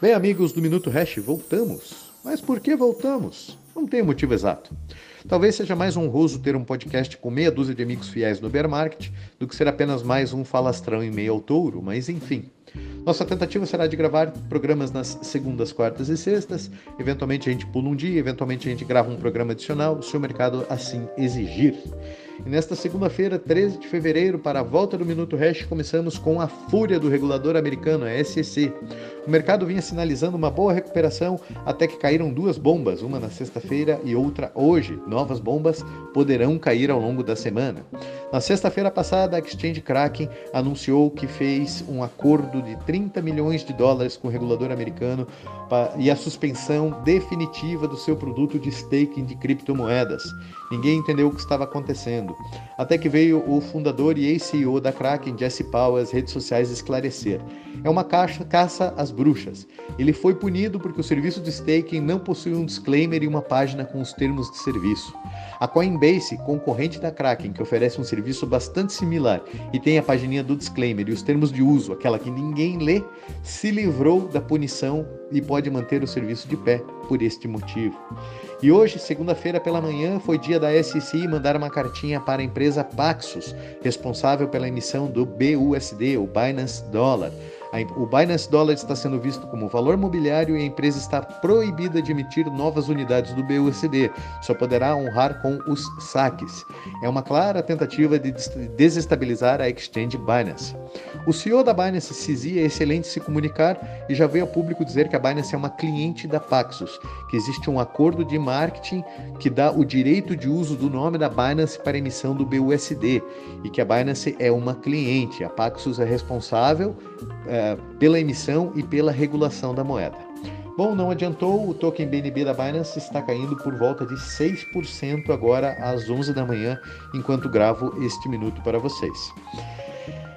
Bem, amigos do Minuto Hash, voltamos. Mas por que voltamos? Não tem motivo exato. Talvez seja mais honroso ter um podcast com meia dúzia de amigos fiéis no bear market do que ser apenas mais um falastrão em meio ao touro, mas enfim. Nossa tentativa será de gravar programas nas segundas, quartas e sextas. Eventualmente a gente pula um dia, eventualmente a gente grava um programa adicional, se o mercado assim exigir. E nesta segunda-feira, 13 de fevereiro, para a volta do Minuto Hash, começamos com a fúria do regulador americano, a SEC. O mercado vinha sinalizando uma boa recuperação até que caíram duas bombas, uma na sexta-feira e outra hoje. Novas bombas poderão cair ao longo da semana. Na sexta-feira passada, a Exchange Kraken anunciou que fez um acordo de 30 milhões de dólares com o regulador americano e a suspensão definitiva do seu produto de staking de criptomoedas. Ninguém entendeu o que estava acontecendo. Até que veio o fundador e ex-CEO da Kraken, Jesse Powell, às redes sociais esclarecer. É uma caixa, caça às bruxas. Ele foi punido porque o serviço de staking não possui um disclaimer e uma página com os termos de serviço. A Coinbase, concorrente da Kraken, que oferece um serviço bastante similar e tem a pagininha do disclaimer e os termos de uso, aquela que ninguém lê, se livrou da punição e pode manter o serviço de pé por este motivo. E hoje, segunda-feira pela manhã, foi dia da SEC mandar uma cartinha para a empresa Paxos, responsável pela emissão do BUSD, o Binance Dollar. O Binance Dollar está sendo visto como valor mobiliário e a empresa está proibida de emitir novas unidades do BUSD, só poderá honrar com os saques. É uma clara tentativa de desestabilizar a exchange Binance. O CEO da Binance, CZ, é excelente se comunicar e já veio ao público dizer que a Binance é uma cliente da Paxos, que existe um acordo de marketing que dá o direito de uso do nome da Binance para emissão do BUSD e que a Binance é uma cliente. A Paxos é responsável pela emissão e pela regulação da moeda. Bom, não adiantou, o token BNB da Binance está caindo por volta de 6% agora às 11 da manhã, enquanto gravo este minuto para vocês.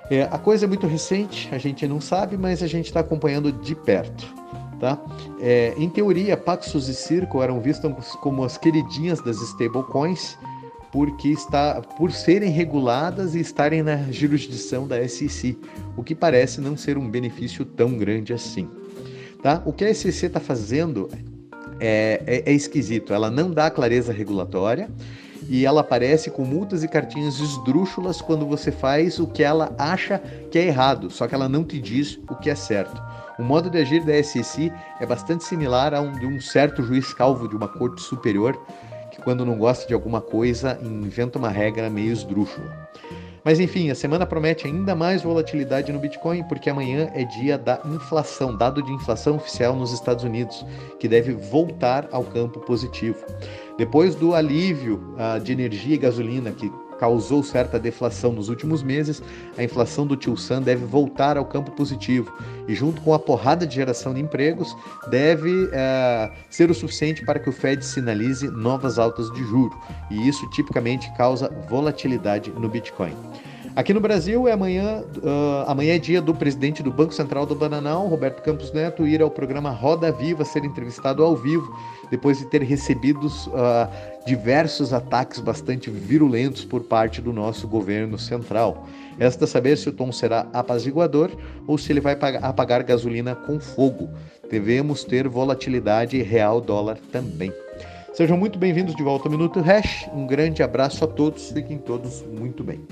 É, a coisa é muito recente, a gente não sabe, mas a gente está acompanhando de perto. Tá? É, em teoria, Paxos e Circle eram vistos como as queridinhas das stablecoins, porque está por serem reguladas e estarem na jurisdição da SEC, o que parece não ser um benefício tão grande assim. Tá? O que a SEC está fazendo é, é, é esquisito, ela não dá clareza regulatória e ela aparece com multas e cartinhas esdrúxulas quando você faz o que ela acha que é errado, só que ela não te diz o que é certo. O modo de agir da SEC é bastante similar a um de um certo juiz calvo de uma corte superior quando não gosta de alguma coisa, inventa uma regra meio esdrúxula. Mas enfim, a semana promete ainda mais volatilidade no Bitcoin, porque amanhã é dia da inflação, dado de inflação oficial nos Estados Unidos, que deve voltar ao campo positivo. Depois do alívio uh, de energia e gasolina que causou certa deflação nos últimos meses, a inflação do Tio Sam deve voltar ao campo positivo e, junto com a porrada de geração de empregos, deve uh, ser o suficiente para que o Fed sinalize novas altas de juro. E isso tipicamente causa volatilidade no Bitcoin. Aqui no Brasil é amanhã, uh, amanhã é dia do presidente do Banco Central do Bananal, Roberto Campos Neto, ir ao programa Roda Viva ser entrevistado ao vivo, depois de ter recebido uh, diversos ataques bastante virulentos por parte do nosso governo central. Resta saber se o tom será apaziguador ou se ele vai apagar gasolina com fogo. Devemos ter volatilidade real dólar também. Sejam muito bem-vindos de volta ao Minuto Hash. Um grande abraço a todos, fiquem todos muito bem.